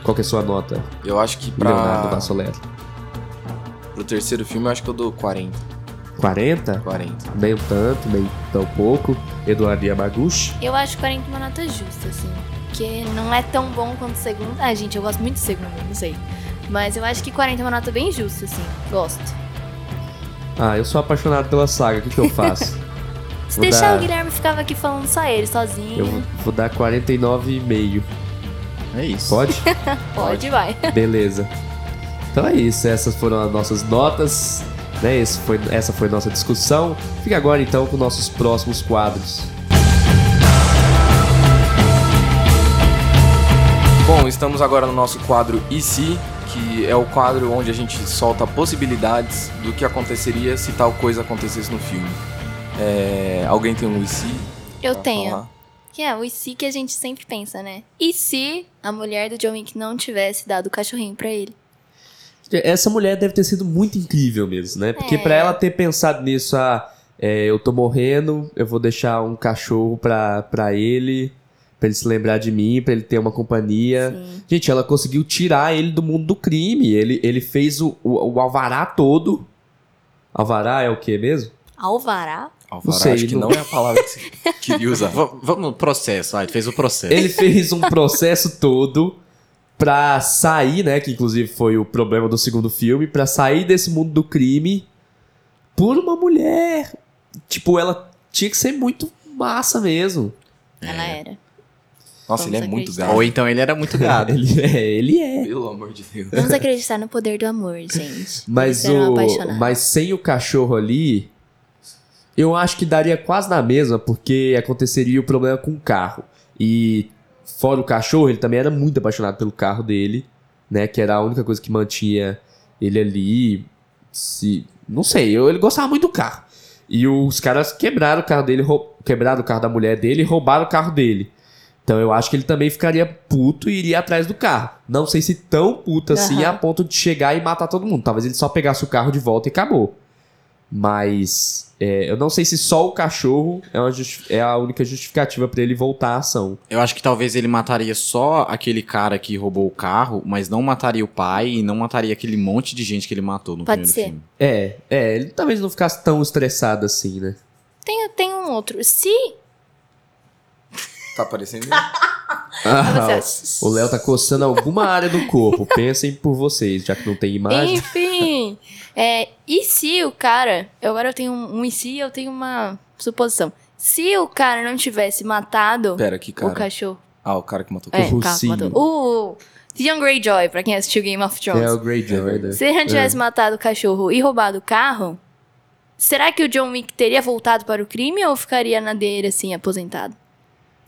Qual que é a sua nota, Eu acho que Leonardo pra, Bassoleto? pro terceiro filme eu acho que eu dou 40. 40? 40. Nem tanto, nem tão pouco. Eduardo Yamaguchi? Eu acho 40 uma nota justa, assim. Porque não é tão bom quanto o segundo. Ah, gente, eu gosto muito do segundo, não sei. Mas eu acho que 40 é uma nota bem justa, assim. Gosto. Ah, eu sou apaixonado pela saga, o que, que eu faço? Se Vou deixar dar- o Guilherme ficava aqui falando só ele, sozinho. eu vou, vou dar 49,5. É isso. Pode? Pode, vai. Beleza. Então é isso, essas foram as nossas notas, né? Esse foi, essa foi a nossa discussão. Fica agora então com nossos próximos quadros. Bom, estamos agora no nosso quadro E se, que é o quadro onde a gente solta possibilidades do que aconteceria se tal coisa acontecesse no filme. É, alguém tem um E se? Eu tenho. falar? Que é o e se que a gente sempre pensa, né? E se a mulher do John Wick não tivesse dado o cachorrinho pra ele? Essa mulher deve ter sido muito incrível mesmo, né? Porque É. pra ela ter pensado nisso, ah, é, eu tô morrendo, eu vou deixar um cachorro pra, pra ele, pra ele se lembrar de mim, pra ele ter uma companhia. Sim. Gente, ela conseguiu tirar ele do mundo do crime. Ele, ele fez o, o, o alvará todo. Alvará é o que mesmo? Alvará? Alvará, sei, acho que não- não é a palavra que você queria usar. Va- Vamos no processo, vai. Fez o processo. Ele fez um processo todo pra sair, né? Que inclusive foi o problema do segundo filme, pra sair desse mundo do crime por uma mulher. Tipo, ela tinha que ser muito massa mesmo. Ela era. Nossa, ele é Vamos muito acreditar. gato. Ou então ele era muito gado. Ele é, ele é. Pelo amor de Deus. Vamos acreditar no poder do amor, gente. Mas, o, mas sem o cachorro ali, eu acho que daria quase na mesma, porque aconteceria o problema com o carro. E fora o cachorro, ele também era muito apaixonado pelo carro dele, né? Que era a única coisa que mantinha ele ali. Se, não sei, eu- ele gostava muito do carro. E os caras quebraram o carro dele, quebraram o carro da mulher dele e roubaram o carro dele. Então eu acho que ele também ficaria puto e iria atrás do carro. Não sei se tão puto assim Aham. a ponto de chegar e matar todo mundo. Talvez ele só pegasse o carro de volta e acabou. Mas é, eu não sei se só o cachorro é, é a única justificativa pra ele voltar à ação. Eu acho que talvez ele mataria só aquele cara que roubou o carro, mas não mataria o pai e não mataria aquele monte de gente que ele matou no Pode primeiro ser. filme. É, é, ele talvez não ficasse tão estressado assim, né? Tem, tem um outro. Se. Tá aparecendo? Ah, você- o Léo tá coçando alguma área do corpo. Pensem por vocês, já que não tem imagem. Enfim. É, e se o cara. Agora eu tenho um, um e se eu tenho uma suposição. Se o cara não tivesse matado Pera, que o cara. cachorro. Ah, o cara que matou o É, cachorro. o matou. O Theon Greyjoy, pra quem assistiu Game of Thrones. É o Greyjoy, né? Se ele não tivesse matado o cachorro e roubado o carro, será que o John Wick teria voltado para o crime ou ficaria na dele, assim, aposentado?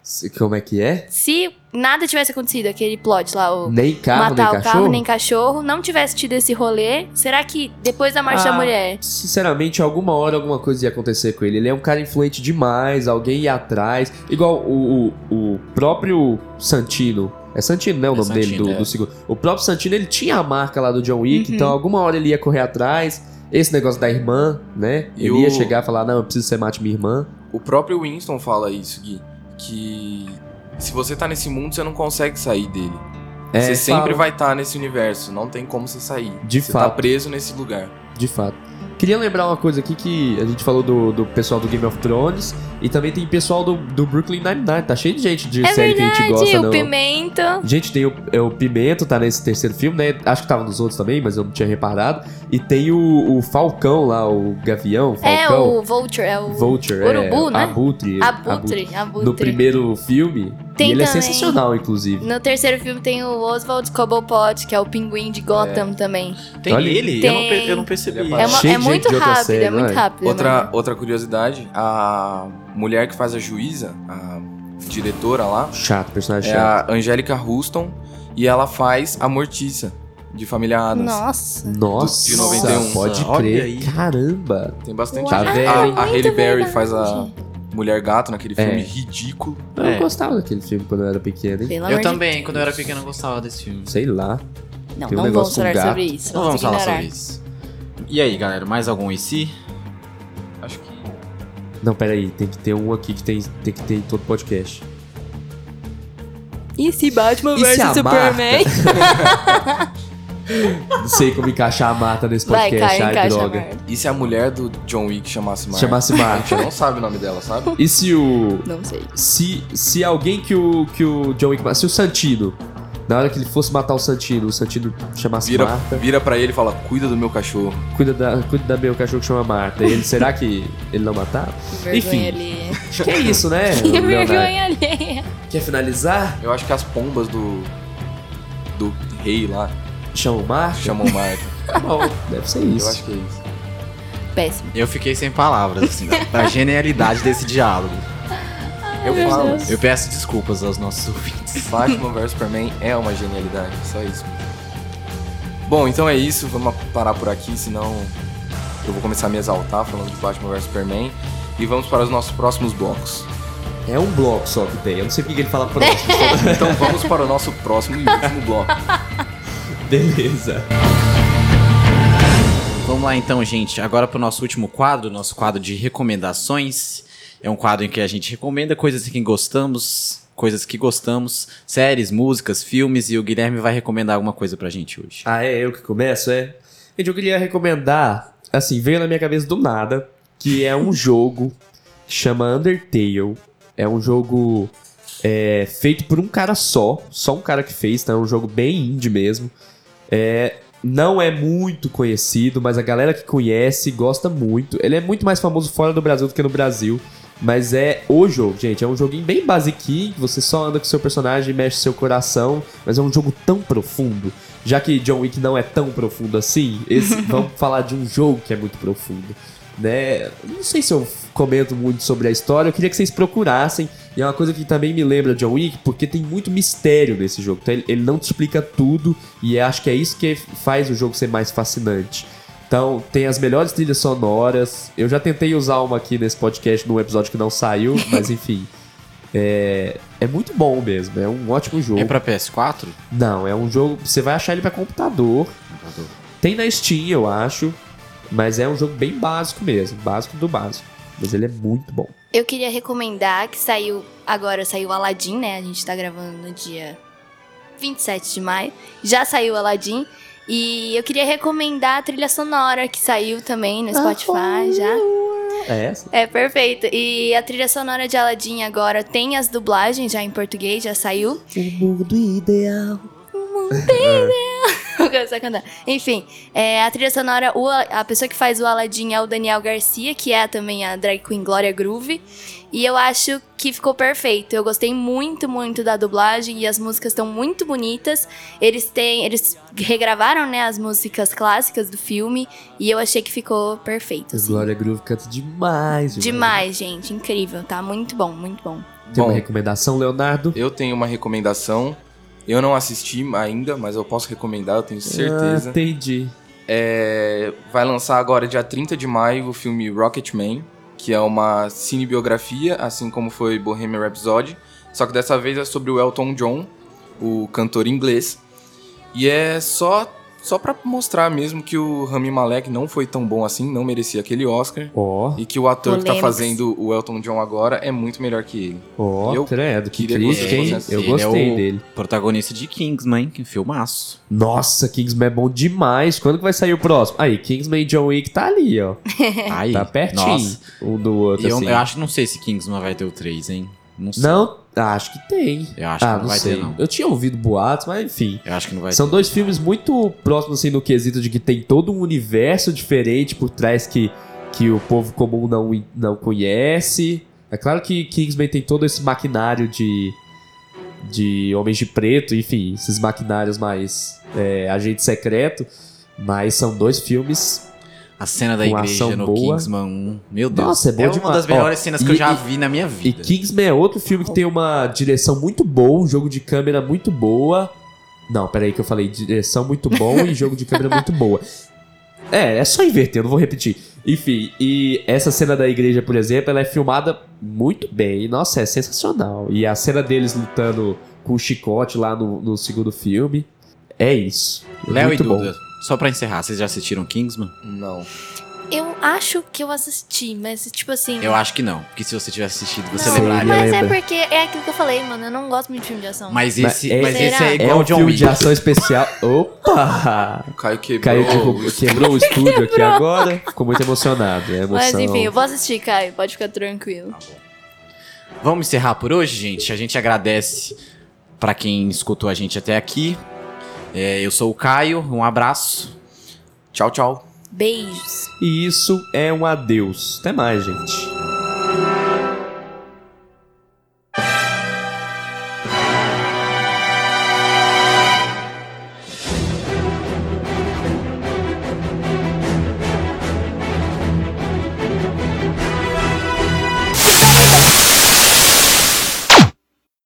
Se- Como é que é? Se nada tivesse acontecido, aquele plot lá, o Nem carro, matar nem o cachorro? carro nem cachorro, não tivesse tido esse rolê, será que depois da morte da Ah, mulher... Sinceramente, alguma hora alguma coisa ia acontecer com ele. Ele é um cara influente demais, alguém ia atrás. Igual o, o, o próprio Santino. É Santino, né? O É nome dele Santino, do, é. do segundo. O próprio Santino, ele tinha a marca lá do John Wick, Uhum. então alguma hora ele ia correr atrás. Esse negócio da irmã, né? E ele ia o- chegar e falar: Não, eu preciso que você mate minha irmã. O próprio Winston fala isso, Gui. Que se você tá nesse mundo, você não consegue sair dele. É, você sempre fala. vai estar nesse universo. Não tem como você sair. De você fato. tá preso nesse lugar. De fato. Queria lembrar uma coisa aqui que a gente falou do, do pessoal do Game of Thrones e também tem pessoal do, do Brooklyn Nine-Nine. Tá cheio de gente de É série que a gente verdade, gosta, o não. Pimenta... Gente, tem o, é, o Pimento, tá nesse terceiro filme, né? Acho que tava nos outros também, mas eu não tinha reparado. E tem o, o Falcão lá, o Gavião, É, Falcão. o Vulture, é o... Vulture, Urubu, é, né? Abutre. Abutre, Abutre. No primeiro filme. Tem e ele é também. sensacional, inclusive. No terceiro filme tem o Oswald Cobblepot, que é o pinguim de Gotham também. Tem Olha, ele? Eu, não, tem. eu não percebi. Ele É, uma- é muito rápido, série, é muito não é? rápido. Outra, né? outra curiosidade, a mulher que faz a juíza, a diretora lá, Chato, personagem é chato. a Angélica Huston e ela faz a Mortiça de Família Adams. Nossa. Nossa, de 91. pode crer. aí. Caramba. Tem bastante Tá velho, a, a Halle Berry faz a Mulher Gato naquele É. filme ridículo. Eu É. gostava daquele filme quando eu era pequeno, hein? Pelo Eu de também, quando eu era pequeno, eu gostava desse filme. Sei lá. Não, Tem um não negócio vamos com falar gato. sobre isso. Não vamos Vamos falar ignorar. sobre isso. E aí, galera, mais algum se? Acho que. Não, peraí. Tem que ter um aqui que tem, tem que ter em todo podcast. E se Batman E se vs a Superman? Não sei como encaixar a Marta nesse Vai, podcast. Caio, Ai, encaixa, droga. E se a mulher do John Wick chamasse Marta? Chamasse A Marta. gente não sabe o nome dela, sabe? E se o. Não sei. Se, se alguém que o, que o John Wick. Se o Santino Na hora que ele fosse matar o Santino, o Santino chamasse Vira, Marta. vira pra ele e fala, cuida do meu cachorro. Cuida da, cuida da meu cachorro que chama Marta. E ele, será que ele não matava? Vergonha Enfim. alheia. Acho que é isso, né? Que vergonha alheia. Quer finalizar? Eu acho que as pombas do. do rei lá Chama o Marta? chamam Marta. Tá bom, deve ser isso. Eu acho que é isso. Péssimo. Eu fiquei sem palavras, assim, da, da genialidade desse diálogo. Eu falo. Eu peço desculpas aos nossos ouvintes. Batman vs Superman é uma genialidade, só isso. Bom, então é isso, vamos parar por aqui, senão eu vou começar a me exaltar falando de Batman vs Superman. E vamos para os nossos próximos blocos. É um bloco só que tem. Eu não sei porque que ele fala próximo. Então vamos para o nosso próximo e último bloco. Beleza. Vamos lá então, gente. Agora para o nosso último quadro, nosso quadro de recomendações. É um quadro em que a gente recomenda coisas que gostamos, coisas que gostamos, séries, músicas, filmes, e o Guilherme vai recomendar alguma coisa pra gente hoje. Ah, é eu que começo, é? Gente, eu queria recomendar, assim, veio na minha cabeça do nada, que é um jogo que chama Undertale. É um jogo é, feito por um cara só, só um cara que fez, tá? É um jogo bem indie mesmo. É, não é muito conhecido, mas a galera que conhece gosta muito. Ele é muito mais famoso fora do Brasil do que no Brasil. Mas é o jogo, gente. É um joguinho bem basiquinho, você só anda com seu personagem, mexe seu coração. Mas é um jogo tão profundo. Já que John Wick não é tão profundo assim, esse, vamos falar de um jogo que é muito profundo. Né? Não sei se eu comento muito sobre a história, eu queria que vocês procurassem. E é uma coisa que também me lembra John Wick, porque tem muito mistério nesse jogo. Então ele, não te explica tudo, e acho que é isso que faz o jogo ser mais fascinante. Então, tem as melhores trilhas sonoras. Eu já tentei usar uma aqui nesse podcast num episódio que não saiu, mas enfim. É, é muito bom mesmo, é um ótimo jogo. É pra PS4? Não, é um jogo. Você vai achar ele pra computador. Tem na Steam, eu acho. Mas é um jogo bem básico mesmo. Básico do básico. Mas ele é muito bom. Eu queria recomendar que saiu. Agora saiu Aladdin, né? A gente tá gravando no dia 27 de maio. Já saiu Aladdin. E eu queria recomendar a trilha sonora que saiu também no Spotify já. É essa? É perfeito. E a trilha sonora de Aladdin agora tem as dublagens já em português, já saiu. O mundo ideal. Cantar. Enfim, é, a trilha sonora, o- a pessoa que faz o Aladdin é o Daniel Garcia, que é também a drag queen Glória Groove. E eu acho que ficou perfeito. Eu gostei muito, muito da dublagem e as músicas estão muito bonitas. Eles têm, eles regravaram, né, as músicas clássicas do filme e eu achei que ficou perfeito. assim. Glória Groove canta demais. demais. Demais, gente, incrível, tá? Muito bom, muito bom. Tem uma Bom. recomendação, Leonardo? Eu tenho uma recomendação. Eu não assisti ainda, mas eu posso recomendar, eu tenho Ah, certeza. entendi. É, vai lançar agora, dia 30 de maio, o filme Rocketman, que é uma cinebiografia, assim como foi Bohemian Rhapsody. Só que dessa vez é sobre o Elton John, o cantor inglês. E é só, só pra mostrar mesmo que o Rami Malek não foi tão bom assim, não merecia aquele Oscar. Ó, E que o ator que tá fazendo o Elton John agora é muito melhor que ele. ó, Eu credo, que queria triste, hein? Eu Ele gostei é o dele. Protagonista de Kingsman, que filmaço. Nossa, Kingsman é bom demais. Quando que vai sair o próximo? Aí, Kingsman e John Wick tá ali, ó. Aí, Tá pertinho Nossa. um do outro, eu, assim. eu acho, não sei se Kingsman vai ter o 3, hein? Não sei. Não, acho que tem. Eu acho ah, que não, vai sei. ter, não. Eu tinha ouvido boatos, mas enfim. Eu acho que não vai São ter. dois filmes muito próximos, assim, no quesito de que tem todo um universo diferente por trás que, que o povo comum não, não conhece. É claro que Kingsman tem todo esse maquinário de, de Homens de Preto, enfim, esses maquinários mais é, agente secreto. Mas são dois filmes. A cena da igreja no boa. Kingsman 1. Meu Deus. Nossa, é bom uma demais. das melhores Ó, cenas que e- eu já e- vi na minha E vida. Kingsman é outro filme que tem uma direção muito boa, um jogo de câmera muito boa. Não, peraí que eu falei direção muito bom e jogo de câmera muito boa. É, é só inverter, eu não vou repetir. Enfim, e essa cena da igreja, por exemplo, ela é filmada muito bem. Nossa, é sensacional. E a cena deles lutando com o chicote lá no, no segundo filme. É isso. Léo e muito bom. Duda, só pra encerrar, vocês já assistiram Kingsman? Não. Eu acho que eu assisti, mas tipo assim. Eu acho que não, porque se você tivesse assistido, você Não, lembraria. Mas é porque é aquilo que eu falei, mano. Eu não gosto muito de filme de ação. Mas esse, é- mas esse Será? é É igual um o John filme Wick. de ação especial. Opa! O Caio quebrou. Caiu de, o- quebrou o estúdio aqui agora. Ficou muito emocionado. É emoção. Mas enfim, eu vou assistir, Caio. Pode ficar tranquilo. Vamos encerrar por hoje, gente. A gente agradece Pra quem escutou a gente até aqui, é, eu sou o Caio, um abraço. Tchau, tchau. Beijos. E isso é um adeus. Até mais, gente.